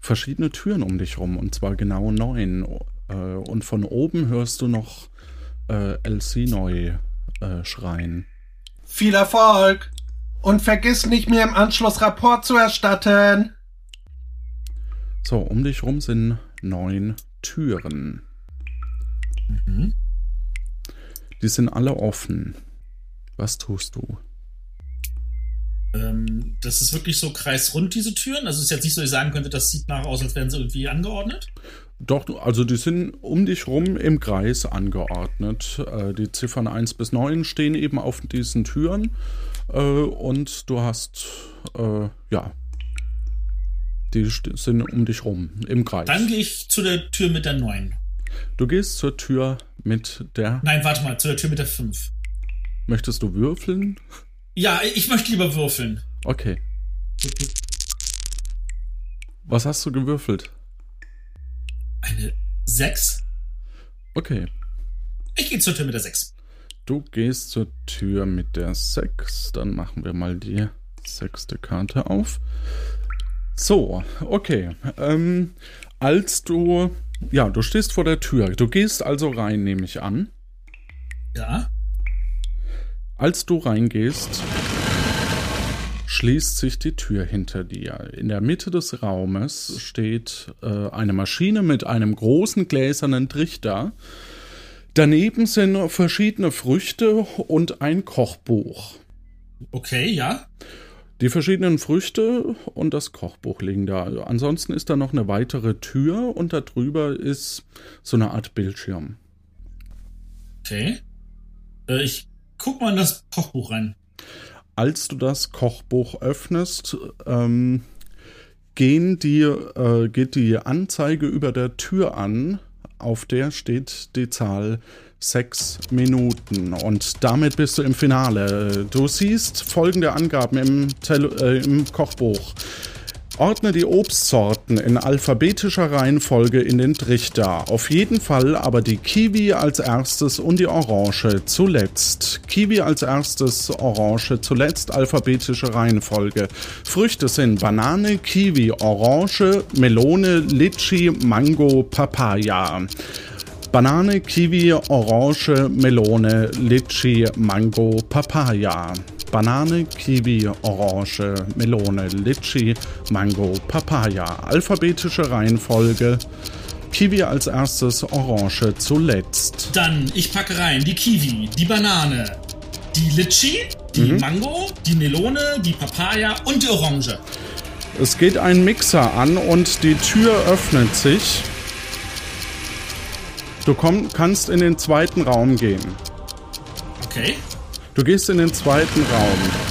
verschiedene Türen um dich rum und zwar genau neun. Äh, und von oben hörst du noch äh, Elsinoi äh, schreien. Viel Erfolg! Und vergiss nicht, mir im Anschluss Rapport zu erstatten! So, um dich rum sind neun Türen. Mhm. Die sind alle offen. Was tust du? Ähm, das ist wirklich so kreisrund, diese Türen. Also es ist jetzt nicht so, dass ich sagen könnte, das sieht nach aus, als wären sie irgendwie angeordnet. Doch, also die sind um dich rum im Kreis angeordnet. Äh, die Ziffern 1 bis 9 stehen eben auf diesen Türen. Äh, und du hast, äh, ja, die sind um dich rum im Kreis. Dann gehe ich zu der Tür mit der 9. Du gehst zur Tür mit der. Nein, warte mal, zu der Tür mit der 5. Möchtest du würfeln? Ja, ich möchte lieber würfeln. Okay. Was hast du gewürfelt? Eine 6? Okay. Ich gehe zur Tür mit der 6. Du gehst zur Tür mit der 6. Dann machen wir mal die sechste Karte auf. So, okay. Ähm, als du. Ja, du stehst vor der Tür. Du gehst also rein, nehme ich an. Ja. Als du reingehst, schließt sich die Tür hinter dir. In der Mitte des Raumes steht äh, eine Maschine mit einem großen gläsernen Trichter. Daneben sind verschiedene Früchte und ein Kochbuch. Okay, ja. Die verschiedenen Früchte und das Kochbuch liegen da. Ansonsten ist da noch eine weitere Tür und da drüber ist so eine Art Bildschirm. Okay. Äh, ich guck mal in das Kochbuch rein. Als du das Kochbuch öffnest, ähm, gehen die, äh, geht die Anzeige über der Tür an, auf der steht die Zahl sechs Minuten. Und damit bist du im Finale. Du siehst folgende Angaben im, Tele äh, im Kochbuch. Ordne die Obstsorten in alphabetischer Reihenfolge in den Trichter. Auf jeden Fall aber die Kiwi als erstes und die Orange zuletzt. Kiwi als erstes, Orange zuletzt, alphabetische Reihenfolge. Früchte sind Banane, Kiwi, Orange, Melone, Litschi, Mango, Papaya. Banane, Kiwi, Orange, Melone, Litschi, Mango, Papaya. Banane, Kiwi, Orange, Melone, Litschi, Mango, Papaya. Alphabetische Reihenfolge. Kiwi als erstes, Orange zuletzt. Dann, ich packe rein die Kiwi, die Banane, die Litschi, die Mhm. Mango, die Melone, die Papaya und die Orange. Es geht ein Mixer an und die Tür öffnet sich. Du komm, kannst in den zweiten Raum gehen. Okay. Du gehst in den zweiten Raum.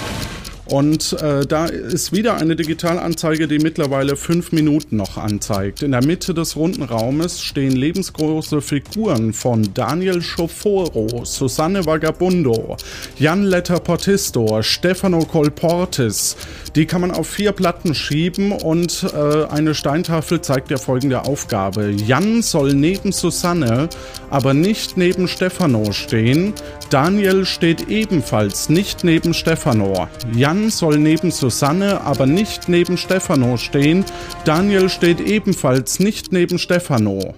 Und äh, da ist wieder eine Digitalanzeige, die mittlerweile fünf Minuten noch anzeigt. In der Mitte des runden Raumes stehen lebensgroße Figuren von Daniel Schoforo, Susanne Vagabundo, Jan Letter Portisto, Stefano Colportis. Die kann man auf vier Platten schieben und äh, eine Steintafel zeigt dir folgende Aufgabe. Jan soll neben Susanne, aber nicht neben Stefano stehen. Daniel steht ebenfalls nicht neben Stefano. Jan soll neben Susanne, aber nicht neben Stefano stehen. Daniel steht ebenfalls nicht neben Stefano.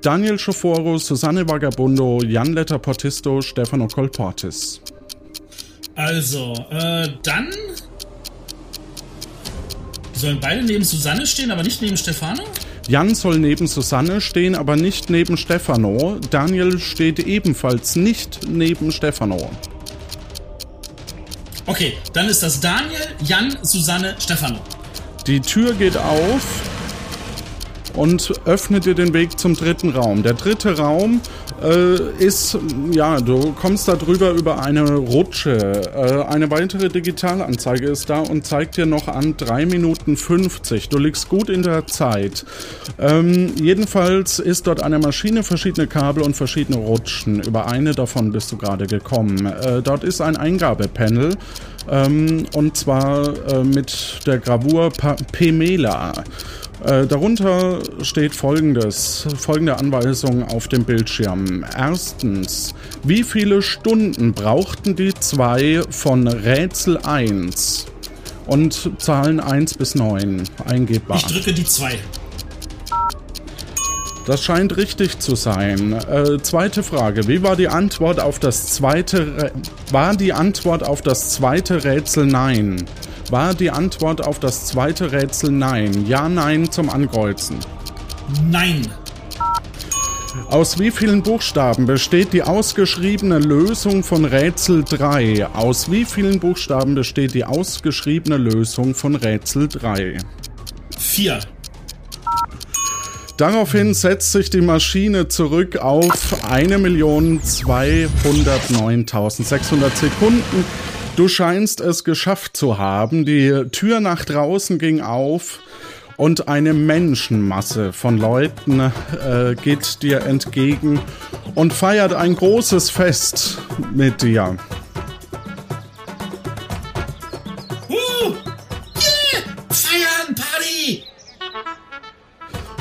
Daniel Schoforo, Susanne Vagabundo, Jan Letter Portisto, Stefano Colportis. Also, äh, dann. Sollen beide neben Susanne stehen, aber nicht neben Stefano? Jan soll neben Susanne stehen, aber nicht neben Stefano. Daniel steht ebenfalls nicht neben Stefano. Okay, dann ist das Daniel, Jan, Susanne, Stefano. Die Tür geht auf und öffnet dir den Weg zum dritten Raum. Der dritte Raum äh, ist, ja, du kommst da drüber über eine Rutsche. Äh, eine weitere Digitalanzeige ist da und zeigt dir noch an 3 Minuten 50. Du liegst gut in der Zeit. Ähm, jedenfalls ist dort eine Maschine, verschiedene Kabel und verschiedene Rutschen. Über eine davon bist du gerade gekommen. Äh, dort ist ein Eingabepanel. Ähm, und zwar äh, mit der Gravur Pemela. Äh, darunter steht folgendes, folgende Anweisung auf dem Bildschirm. Erstens, wie viele Stunden brauchten die zwei von Rätsel 1? Und Zahlen 1 bis 9 eingebbar. Ich drücke die 2. Das scheint richtig zu sein. Äh, zweite Frage. Wie war die Antwort auf das zweite Rä- war die Antwort auf das zweite Rätsel nein? War die Antwort auf das zweite Rätsel nein? Ja, nein zum Ankreuzen. Nein. Aus wie vielen Buchstaben besteht die ausgeschriebene Lösung von Rätsel 3? Aus wie vielen Buchstaben besteht die ausgeschriebene Lösung von Rätsel 3? Vier. Daraufhin setzt sich die Maschine zurück auf 1.209.600 Sekunden. Du scheinst es geschafft zu haben. Die Tür nach draußen ging auf und eine Menschenmasse von Leuten äh, geht dir entgegen und feiert ein großes Fest mit dir.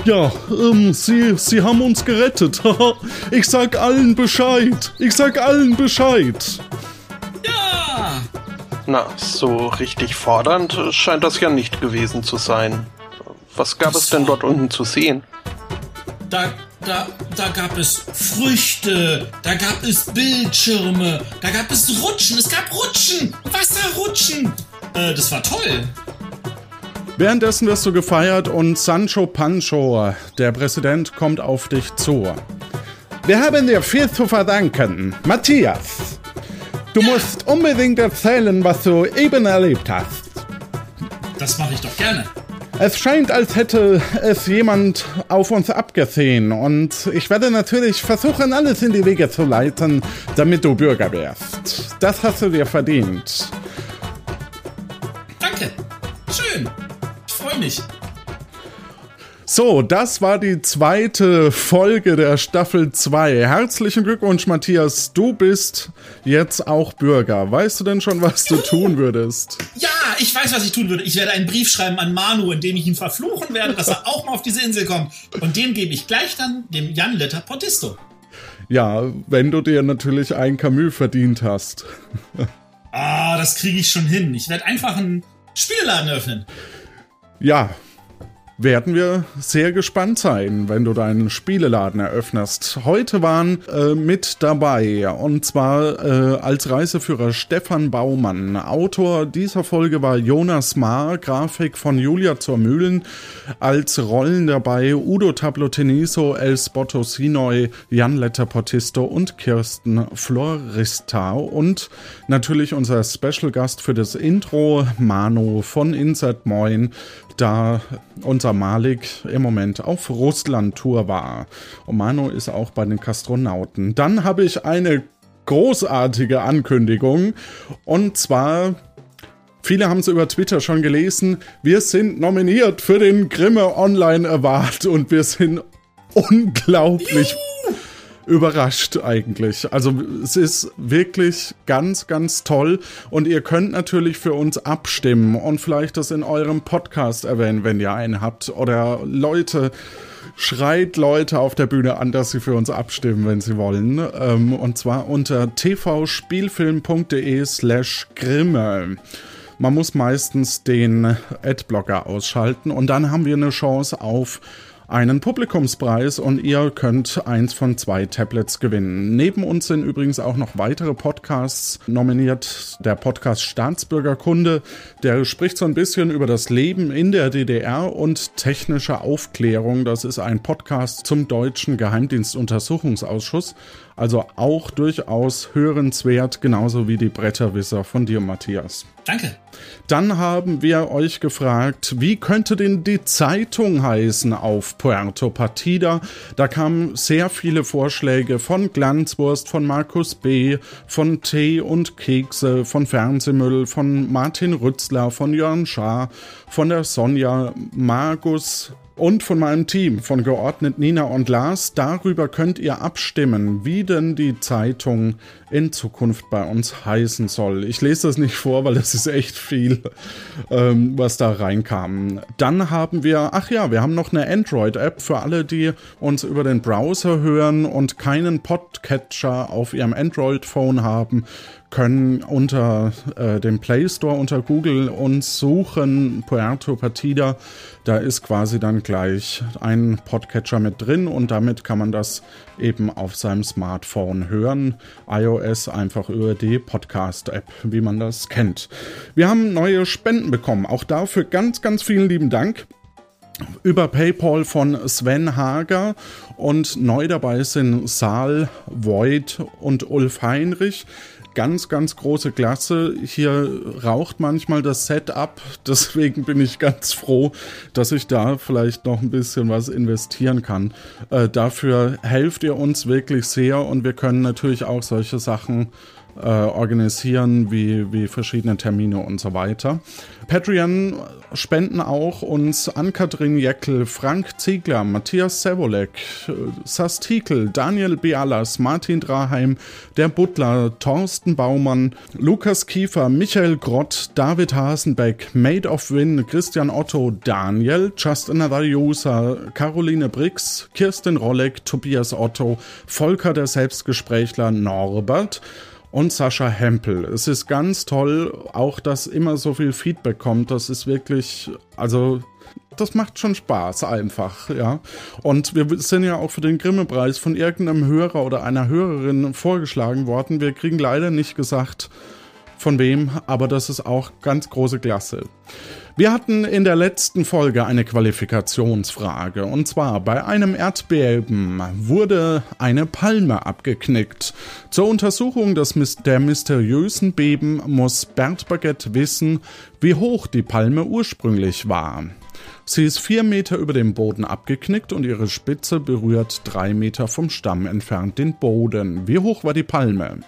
Ja, ähm, sie, sie haben uns gerettet. ich sag allen Bescheid. Ich sag allen Bescheid. Ja. Na, so richtig fordernd scheint das ja nicht gewesen zu sein. Was gab es denn dort unten zu sehen? Da, da, da gab es Früchte, da gab es Bildschirme, da gab es Rutschen, es gab Rutschen, Wasserrutschen. Äh, das war toll. Währenddessen wirst du gefeiert und Sancho Pancho, der Präsident, kommt auf dich zu. Wir haben dir viel zu verdanken. Matthias, du musst unbedingt erzählen, was du eben erlebt hast. Das mache ich doch gerne. Es scheint, als hätte es jemand auf uns abgesehen und ich werde natürlich versuchen, alles in die Wege zu leiten, damit du Bürger wirst. Das hast du dir verdient. Mich. So, das war die zweite Folge der Staffel 2. Herzlichen Glückwunsch, Matthias. Du bist jetzt auch Bürger. Weißt du denn schon, was du tun würdest? Ja, ich weiß, was ich tun würde. Ich werde einen Brief schreiben an Manu, in dem ich ihn verfluchen werde, dass er auch mal auf diese Insel kommt. Und den gebe ich gleich dann dem Jan Letter Portisto. Ja, wenn du dir natürlich ein Camus verdient hast. Ah, das kriege ich schon hin. Ich werde einfach einen Spieleladen öffnen. Ja, werden wir sehr gespannt sein, wenn du deinen Spieleladen eröffnest. Heute waren äh, mit dabei und zwar äh, als Reiseführer Stefan Baumann. Autor dieser Folge war Jonas Maar, Grafik von Julia zur Mühlen. Als Rollen dabei Udo Tabloteniso, El Spotto Sinoy, Jan Letter Portisto und Kirsten Florista und natürlich unser Special Gast für das Intro, Manu von Insert Moin, da unser Malik im Moment auf Russland-Tour war. Manu ist auch bei den Kastronauten. Dann habe ich eine großartige Ankündigung. Und zwar, viele haben es über Twitter schon gelesen, wir sind nominiert für den Grimme Online Award und wir sind unglaublich überrascht eigentlich. Also es ist wirklich ganz, ganz toll und ihr könnt natürlich für uns abstimmen und vielleicht das in eurem Podcast erwähnen, wenn ihr einen habt oder Leute schreit Leute auf der Bühne an, dass sie für uns abstimmen, wenn sie wollen. Ähm, und zwar unter tvspielfilm.de slash grimme. Man muss meistens den Adblocker ausschalten und dann haben wir eine Chance auf einen Publikumspreis und ihr könnt eins von zwei Tablets gewinnen. Neben uns sind übrigens auch noch weitere Podcasts nominiert. Der Podcast Staatsbürgerkunde, der spricht so ein bisschen über das Leben in der DDR und technische Aufklärung. Das ist ein Podcast zum deutschen Geheimdienstuntersuchungsausschuss. Also auch durchaus hörenswert, genauso wie die Bretterwisser von dir, Matthias. Danke. Dann haben wir euch gefragt, wie könnte denn die Zeitung heißen auf Puerto Partida? Da kamen sehr viele Vorschläge von Glanzwurst, von Markus B., von Tee und Kekse, von Fernsehmüll, von Martin Rützler, von Jörn Schaar, von der Sonja Magus, und von meinem Team, von geordnet Nina und Lars. Darüber könnt ihr abstimmen, wie denn die Zeitung in Zukunft bei uns heißen soll. Ich lese das nicht vor, weil es ist echt viel, ähm, was da reinkam. Dann haben wir, ach ja, wir haben noch eine Android-App für alle, die uns über den Browser hören und keinen Podcatcher auf ihrem Android-Phone haben können unter äh, dem Play Store unter Google uns suchen Puerto Partida. Da ist quasi dann gleich ein Podcatcher mit drin und damit kann man das eben auf seinem Smartphone hören. iOS einfach über die Podcast-App, wie man das kennt. Wir haben neue Spenden bekommen. Auch dafür ganz, ganz vielen lieben Dank. über PayPal von Sven Hager und neu dabei sind Saal, Void und Ulf Heinrich ganz, ganz große Klasse. Hier raucht manchmal das Setup, deswegen bin ich ganz froh, dass ich da vielleicht noch ein bisschen was investieren kann. Äh, dafür helft ihr uns wirklich sehr und wir können natürlich auch solche Sachen äh, organisieren, wie, wie verschiedene Termine und so weiter. Patreon spenden auch uns Ann-Kathrin Jeckel, Frank Ziegler, Matthias Sevolek, Sastikel, Daniel Bialas, Martin Draheim, der Butler, Thorsten Baumann, Lukas Kiefer, Michael Grott, David Hasenbeck, Made of Win, Christian Otto, Daniel, Just Another User, Caroline Brix, Kirsten Rolleck, Tobias Otto, Volker der Selbstgesprächler, Norbert, und Sascha Hempel. Es ist ganz toll, auch dass immer so viel Feedback kommt. Das ist wirklich, also das macht schon Spaß einfach, ja. Und wir sind ja auch für den Grimme-Preis von irgendeinem Hörer oder einer Hörerin vorgeschlagen worden. Wir kriegen leider nicht gesagt, von wem, aber das ist auch ganz große Klasse. Wir hatten in der letzten Folge eine Qualifikationsfrage und zwar bei einem Erdbeben wurde eine Palme abgeknickt. Zur Untersuchung des, der mysteriösen Beben muss Bert Baguette wissen, wie hoch die Palme ursprünglich war. Sie ist vier Meter über dem Boden abgeknickt und ihre Spitze berührt drei Meter vom Stamm entfernt den Boden. Wie hoch war die Palme?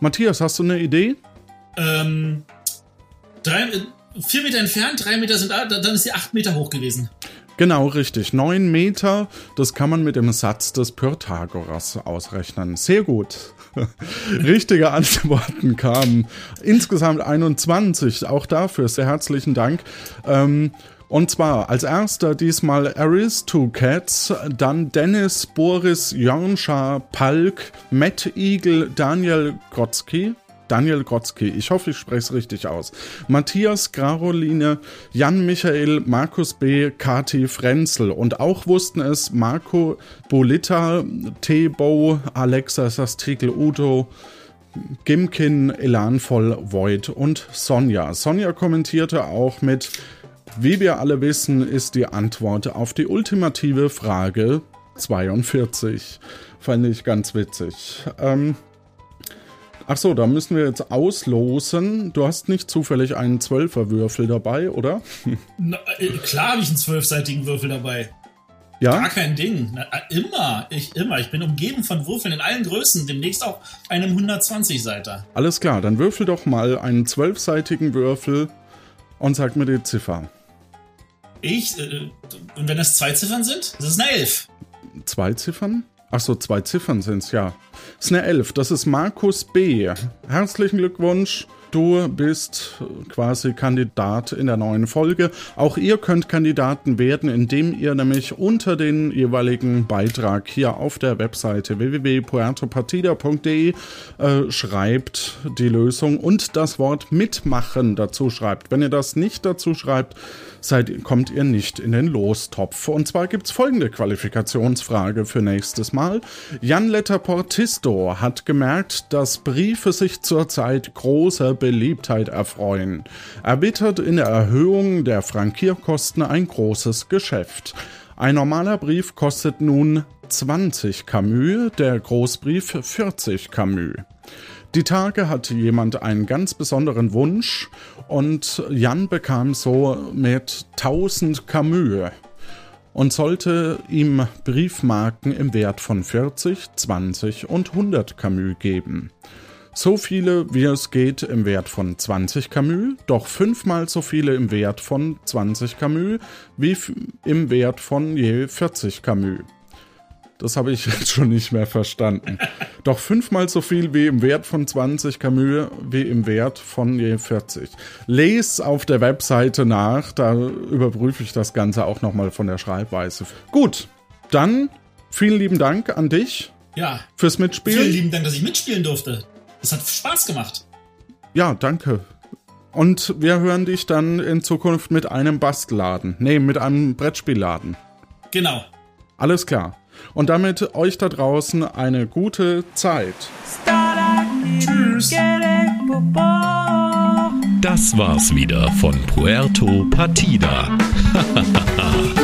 Matthias, hast du eine Idee? Ähm, drei, vier Meter entfernt, drei Meter sind da, dann ist sie acht Meter hoch gewesen. Genau, richtig. Neun Meter, das kann man mit dem Satz des Pythagoras ausrechnen. Sehr gut. Richtige Antworten kamen. Insgesamt 21. Auch dafür sehr herzlichen Dank. Ähm, und zwar als erster diesmal Aristocats, dann Dennis, Boris, Jörnscha, Palk, Matt Eagle, Daniel Grotzky, Daniel Grotzky, ich hoffe, ich spreche es richtig aus. Matthias Graroline, Jan Michael, Markus B., Kati Frenzel und auch wussten es Marco Bolita, Tebo, Alexa Sastrikel Udo, Gimkin, Elanvoll, Void und Sonja. Sonja kommentierte auch mit Wie wir alle wissen, ist die Antwort auf die ultimative Frage 42. Fand ich ganz witzig. Ähm, Ach so, da müssen wir jetzt auslosen. Du hast nicht zufällig einen Zwölferwürfel dabei, oder? Na, äh, klar habe ich einen zwölfseitigen Würfel dabei. Ja? Gar kein Ding. Na, äh, immer. Ich immer. Ich bin umgeben von Würfeln in allen Größen. Demnächst auch einem 120-Seiter. Alles klar, dann würfel doch mal einen zwölfseitigen Würfel und sag mir die Ziffer. Ich? Äh, und wenn das zwei Ziffern sind? Das ist eine Elf. Zwei Ziffern? Ach so, zwei Ziffern sind's, ja. Das ist eine Elf. Das ist Markus B. Herzlichen Glückwunsch. Du bist quasi Kandidat in der neuen Folge. Auch ihr könnt Kandidaten werden, indem ihr nämlich unter den jeweiligen Beitrag hier auf der Webseite www.puertopartida.de äh, schreibt die Lösung und das Wort mitmachen dazu schreibt. Wenn ihr das nicht dazu schreibt, seid, kommt ihr nicht in den Lostopf. Und zwar gibt es folgende Qualifikationsfrage für nächstes Mal. Jan Letter Portisto hat gemerkt, dass Briefe sich zurzeit großer Beliebtheit erfreuen. Er wittert in der Erhöhung der Frankierkosten ein großes Geschäft. Ein normaler Brief kostet nun 20 Camus, der Großbrief 40 Camus. Die Tage hatte jemand einen ganz besonderen Wunsch und Jan bekam so mit 1000 Camus und sollte ihm Briefmarken im Wert von 40, 20 und 100 Camus geben. So viele wie es geht im Wert von 20 Camus, doch fünfmal so viele im Wert von 20 Camus wie im Wert von je 40 Camus. Das habe ich jetzt schon nicht mehr verstanden. Doch fünfmal so viel wie im Wert von 20 Camus wie im Wert von je 40. Les auf der Webseite nach, da überprüfe ich das Ganze auch nochmal von der Schreibweise. Gut, dann vielen lieben Dank an dich. Ja. Fürs Mitspielen. Vielen lieben Dank, dass ich mitspielen durfte. Das hat Spaß gemacht. Ja, danke. Und wir hören dich dann in Zukunft mit einem Bastelladen. Nee, mit einem Brettspielladen. Genau. Alles klar. Und damit euch da draußen eine gute Zeit. Tschüss. Das war's wieder von Puerto Partida.